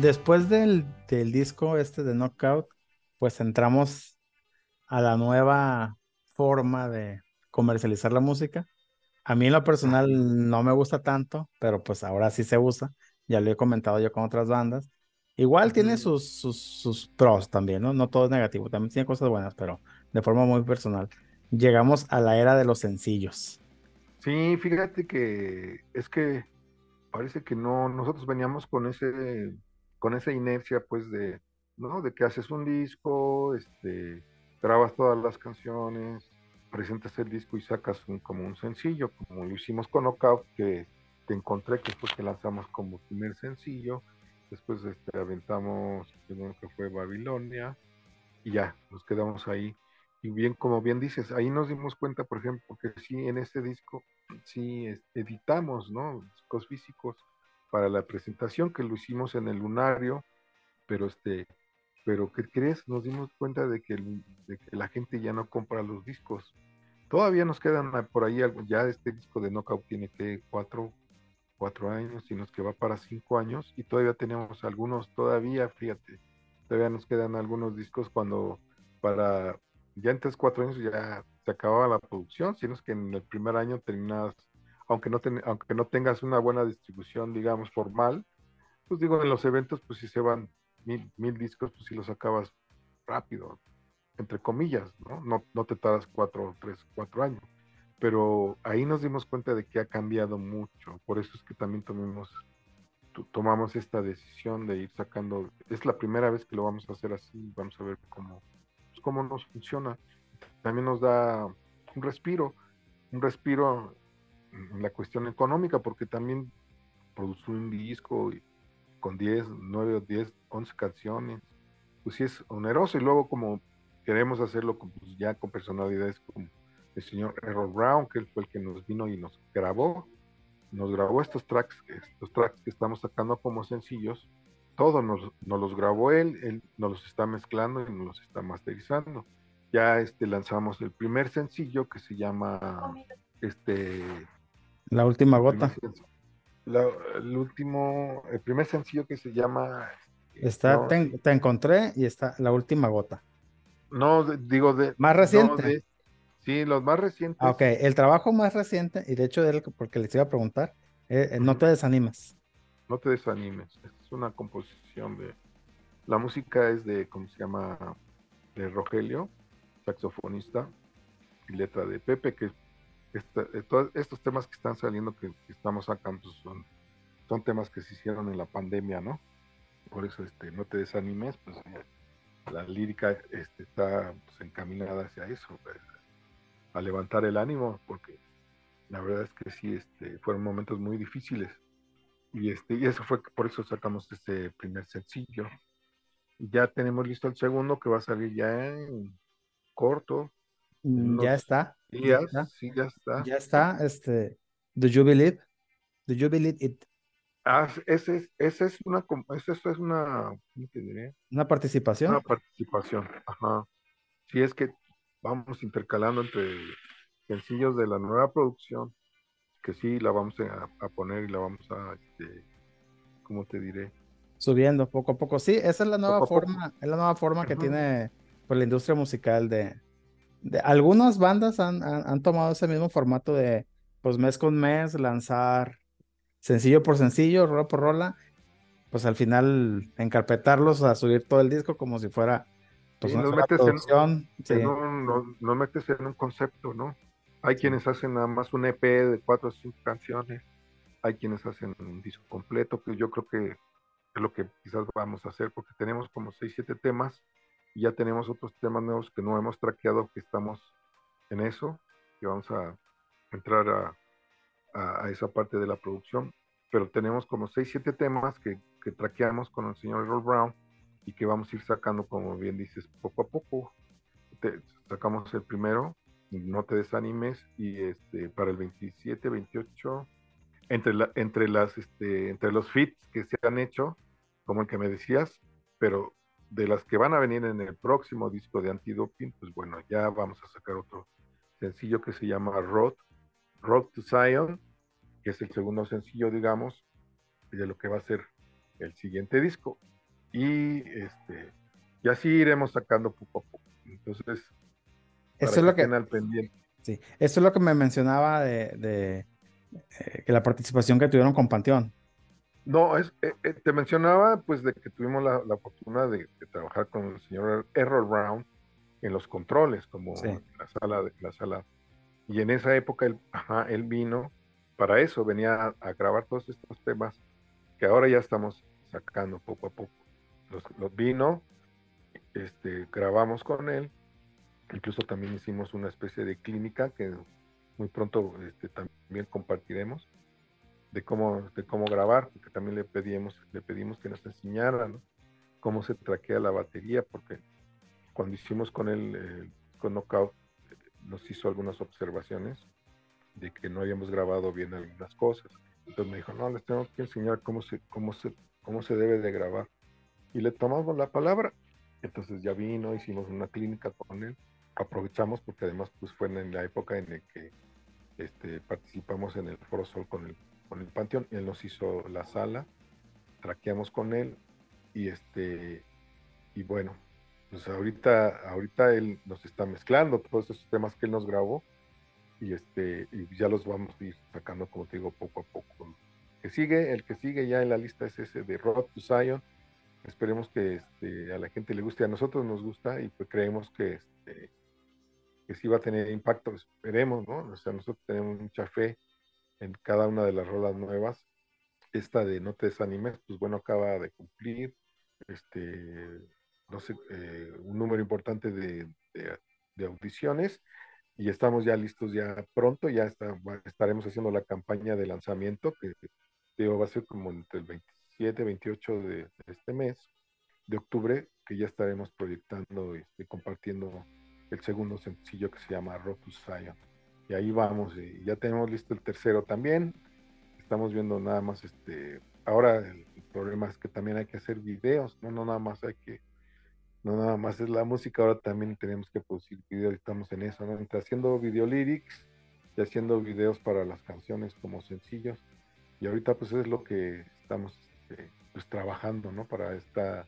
después del, del disco este de Knockout, pues entramos a la nueva forma de comercializar la música. A mí en lo personal no me gusta tanto, pero pues ahora sí se usa. Ya lo he comentado yo con otras bandas. Igual tiene sus, sus, sus, pros también, ¿no? No todo es negativo, también tiene cosas buenas, pero de forma muy personal. Llegamos a la era de los sencillos. Sí, fíjate que es que parece que no, nosotros veníamos con ese con esa inercia pues de, ¿no? De que haces un disco, este, grabas todas las canciones, presentas el disco y sacas un, como un sencillo, como lo hicimos con Knockout, que te encontré, que fue que lanzamos como primer sencillo, después este, aventamos, primero que fue Babilonia, y ya, nos quedamos ahí. Y bien, como bien dices, ahí nos dimos cuenta, por ejemplo, que sí, en este disco, sí este, editamos, ¿no? Discos físicos, para la presentación, que lo hicimos en el Lunario, pero este, pero ¿qué crees? Nos dimos cuenta de que, el- la gente ya no compra los discos. Todavía nos quedan por ahí, algo- ya este disco de Knockout tiene que cuatro, cuatro años, sino que va para cinco años, y todavía tenemos algunos, todavía, fíjate, todavía nos quedan algunos discos cuando para, ya en tres, cuatro años ya se acababa la producción, sino que en el primer año terminas, aunque no, ten- aunque no tengas una buena distribución, digamos, formal, pues digo, en los eventos, pues si se van mil, mil discos, pues si los acabas rápido, entre comillas, ¿no? No, no te tardas cuatro, tres, cuatro años. Pero ahí nos dimos cuenta de que ha cambiado mucho. Por eso es que también tomamos, to- tomamos esta decisión de ir sacando. Es la primera vez que lo vamos a hacer así. Vamos a ver cómo, pues, cómo nos funciona. También nos da un respiro, un respiro la cuestión económica, porque también producir un disco con 10, 9 o 10, 11 canciones, pues sí es oneroso. Y luego como queremos hacerlo con, pues, ya con personalidades como el señor Errol Brown, que él fue el que nos vino y nos grabó, nos grabó estos tracks, estos tracks que estamos sacando como sencillos, todos nos, nos los grabó él, él nos los está mezclando y nos los está masterizando. Ya este, lanzamos el primer sencillo que se llama este La última gota. la- el último, el primer sencillo que se llama este, Está, no, te, en- te encontré y está la última gota. no, de- digo de Más no, reciente. de- sí, los más recientes. Ah, ok, el trabajo más reciente, y de hecho, él, porque les iba a preguntar, eh, eh, no te desanimes. No te desanimes, es una composición de la música es de cómo se llama de Rogelio, saxofonista y letra de Pepe que esta- eh, estos temas que están saliendo que, estamos sacando son son temas que se hicieron en la pandemia, ¿no? Por eso este no te desanimes, pues eh, la lírica este, está pues, encaminada hacia eso, pues, a levantar el ánimo porque la verdad es que sí este fueron momentos muy difíciles. Y este y eso fue por eso sacamos este primer sencillo. Ya tenemos listo el segundo que va a salir ya en corto Ya está. Ya está. sí ya está Ya está. Este, Do you believe? Do you believe it? ah, ese es esa es una esa es una ¿cómo te diré? Una participación. una participación ajá sí es que vamos intercalando entre sencillos de la nueva producción que sí la vamos a, a poner y la vamos a este ¿cómo te diré? Subiendo poco a poco. Sí, esa es la nueva Poco forma, es la nueva forma que tiene pues, la industria musical de, de- algunas bandas han, han, han tomado ese mismo formato de pues mes con mes, lanzar sencillo por sencillo, rola por rola, pues al final encarpetarlos a subir todo el disco como si fuera pues Sí, una sola metes en- producción. Sí. en un- no, no metes en un concepto, ¿no? Hay quienes hacen nada más un EP de cuatro o cinco canciones, hay quienes hacen un disco completo, que yo creo que es lo que quizás vamos a hacer, porque tenemos como seis, siete temas, y ya tenemos otros temas nuevos que no hemos traqueado, que estamos en eso, que vamos a entrar a, a- esa parte de la producción, pero tenemos como seis, siete temas que, que traqueamos con el señor Earl Brown, y que vamos a ir sacando, como bien dices, poco a poco. Sacamos el primero, no te desanimes, y este para el 27, 28, entre, la- entre, las, este, entre los fits que se han hecho, como el que me decías, pero de las que van a venir en el próximo disco de Antidoping, pues bueno, ya vamos a sacar otro sencillo que se llama Road, Road to Zion, que es el segundo sencillo, digamos, de lo que va a ser el siguiente disco y este y así iremos sacando poco a poco. Entonces, Eso es lo que, estén al pendiente. sí, eso es lo que me mencionaba de, de, eh, que la participación que tuvieron con Panteón. No, es, eh, eh, te mencionaba pues de que tuvimos la, la fortuna de, de trabajar con el señor Errol Brown en los controles, como Sí. en la sala de la sala. Y en esa época él, ajá, él vino para eso, venía a, a grabar todos estos temas que ahora ya estamos sacando poco a poco. Los, los vino, este, grabamos con él, incluso también hicimos una especie de clínica que muy pronto este, también compartiremos de cómo, de cómo grabar, porque también le pedimos, le pedimos que nos enseñara ¿no? cómo se traquea la batería, porque cuando hicimos con él eh, con Knockout, eh, nos hizo algunas observaciones de que no habíamos grabado bien algunas cosas. Entonces me dijo, no, les tengo que enseñar cómo se, cómo se, cómo se debe de grabar. Y le tomamos la palabra. Entonces ya vino, hicimos una clínica con él. Aprovechamos porque además pues fue en la época en la que este, participamos en el Foro Sol con el, con el Panteón. Él nos hizo la sala, traqueamos con él y este y bueno, pues ahorita, ahorita él nos está mezclando todos esos temas que él nos grabó y este y ya los vamos a ir sacando como te digo poco a poco que sigue el que sigue ya en la lista es ese de Road to esperemos que este, a la gente le guste a nosotros nos gusta y pues creemos que este, que sí va a tener impacto esperemos no o sea nosotros tenemos mucha fe en cada una de las rolas nuevas esta de no te desanimes pues bueno acaba de cumplir este no sé eh, un número importante de, de, de audiciones y estamos ya listos ya pronto, ya está, estaremos haciendo la campaña de lanzamiento que digo, va a ser como entre el 27, 28 de, de este mes de octubre, que ya estaremos proyectando y este, compartiendo el segundo sencillo que se llama Rotus Zion. Y ahí vamos, y ya tenemos listo el tercero también. Estamos viendo nada más este. Ahora el, problema es que también hay que hacer videos, no, no nada más hay que no nada más es la música, ahora también tenemos que producir videos, estamos en eso, ¿no? Entre haciendo video lyrics y haciendo videos para las canciones como sencillos. Y ahorita pues es lo que estamos este, pues trabajando, ¿no? Para esta,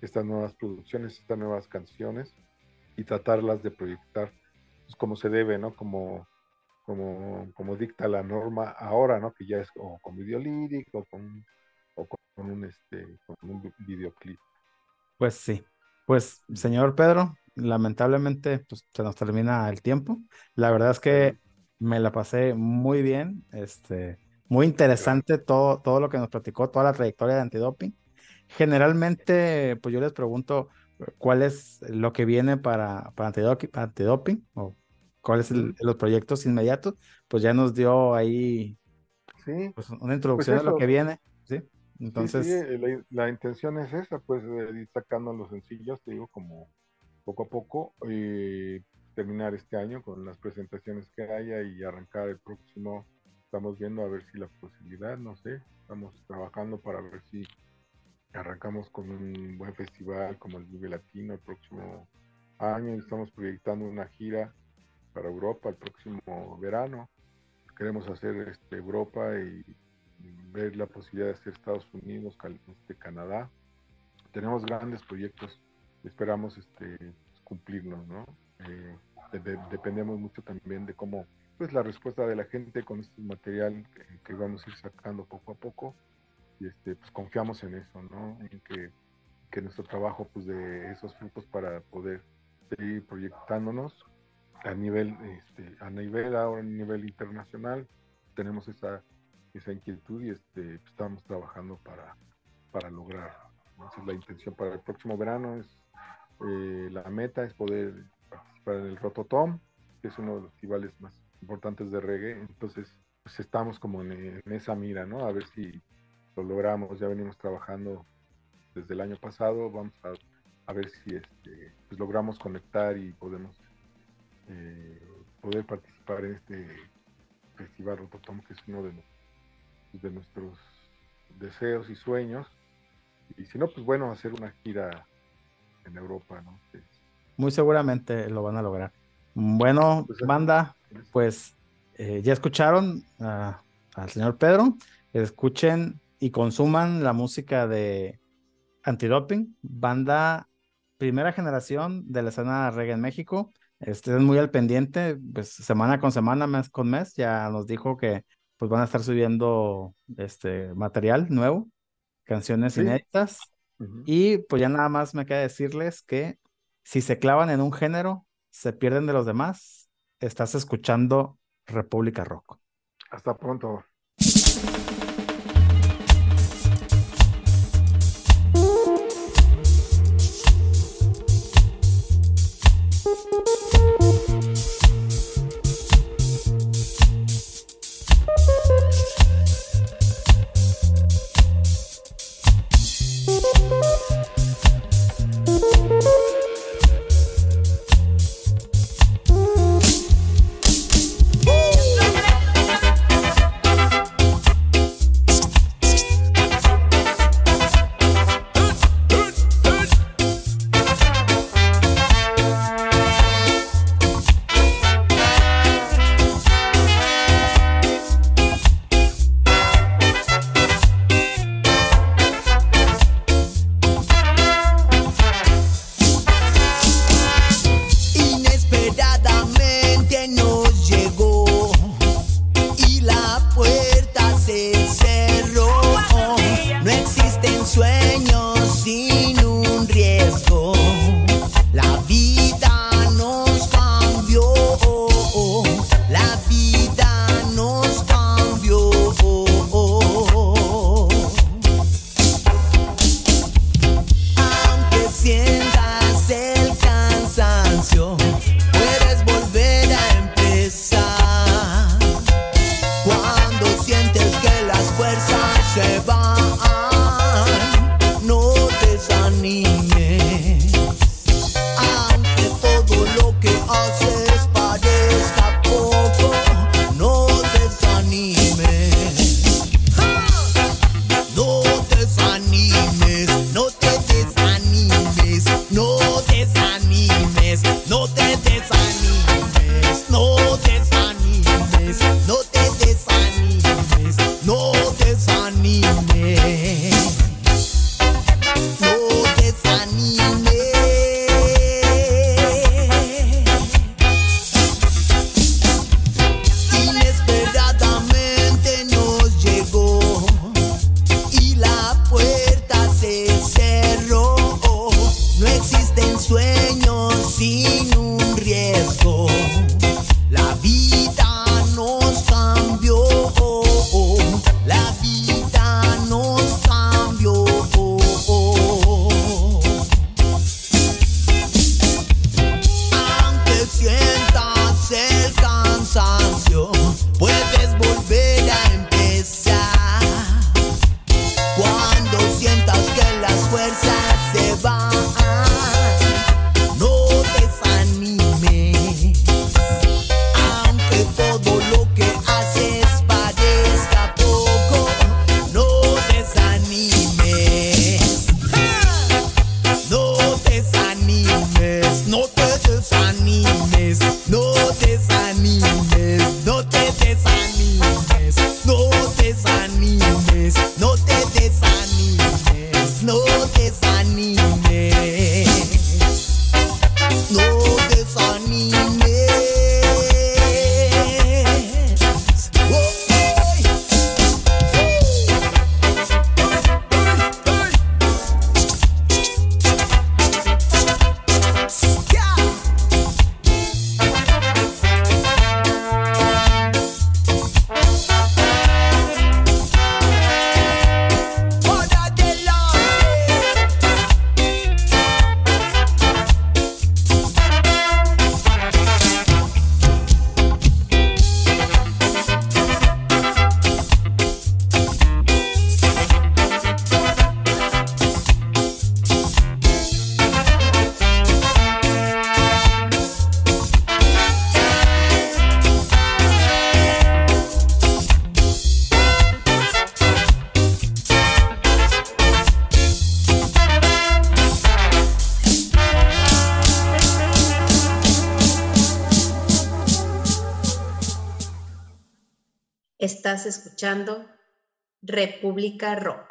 estas nuevas producciones, estas nuevas canciones y tratarlas de proyectar pues, como se debe, ¿no? Como, como, como dicta la norma ahora, ¿no? Que ya es o con video lyric o con, o con un, este, con un videoclip. Pues sí. Pues, señor Pedro, lamentablemente pues, se nos termina el tiempo. La verdad es que me la pasé muy bien, este, muy interesante todo, todo lo que nos platicó, toda la trayectoria de antidoping. Generalmente, pues yo les pregunto cuál es lo que viene para, para antidoping, antidoping o cuáles son los proyectos inmediatos. Pues ya nos dio ahí Sí, pues, una introducción Pues de lo eso. que viene, ¿sí? Entonces, sí, eh, la, la intención es esa, pues ir sacando los sencillos, te digo, como poco a poco, y terminar este año con las presentaciones que haya y arrancar el próximo. Estamos viendo a ver si la posibilidad, no sé, estamos trabajando para ver si arrancamos con un buen festival como el Vive Latino el próximo año y estamos proyectando una gira para Europa el próximo verano. Queremos hacer este, Europa y ver la posibilidad de hacer Estados Unidos, este, Canadá. Tenemos grandes proyectos, esperamos este, cumplirlos, ¿no? Eh, de- de- dependemos mucho también de cómo, pues la respuesta de la gente con este material que, que vamos a ir sacando poco a poco y este, pues confiamos en eso, ¿no? En que, que nuestro trabajo, pues de esos frutos para poder seguir proyectándonos a nivel, este, a nivel ahora a nivel internacional, tenemos esa esa inquietud y este, estamos trabajando para, para lograr. Esa es la intención para el próximo verano. Es, eh, la meta es poder participar en el Rototom, que es uno de los festivales más importantes de reggae. Entonces, pues estamos como en, en esa mira, ¿no? A ver si lo logramos. Ya venimos trabajando desde el año pasado. Vamos a, a ver si este, pues logramos conectar y podemos eh, poder participar en este festival Rototom, que es uno de los de nuestros deseos y sueños. Y si no, pues bueno, hacer una gira en Europa, ¿no? Que muy seguramente lo van a lograr. Bueno, Pues, banda, es- pues eh, ya escucharon a- al señor Pedro. Escuchen y consuman la música de Antidoping, banda primera generación de la escena reggae en México. Estén muy al pendiente, pues semana con semana, mes con mes. Ya nos dijo que pues van a estar subiendo este material nuevo, canciones Sí. inéditas. Y pues ya nada más me queda decirles que si se clavan en un género, se pierden de los demás. Estás escuchando República Rock. Hasta pronto. Sueños sin escuchando República Rock.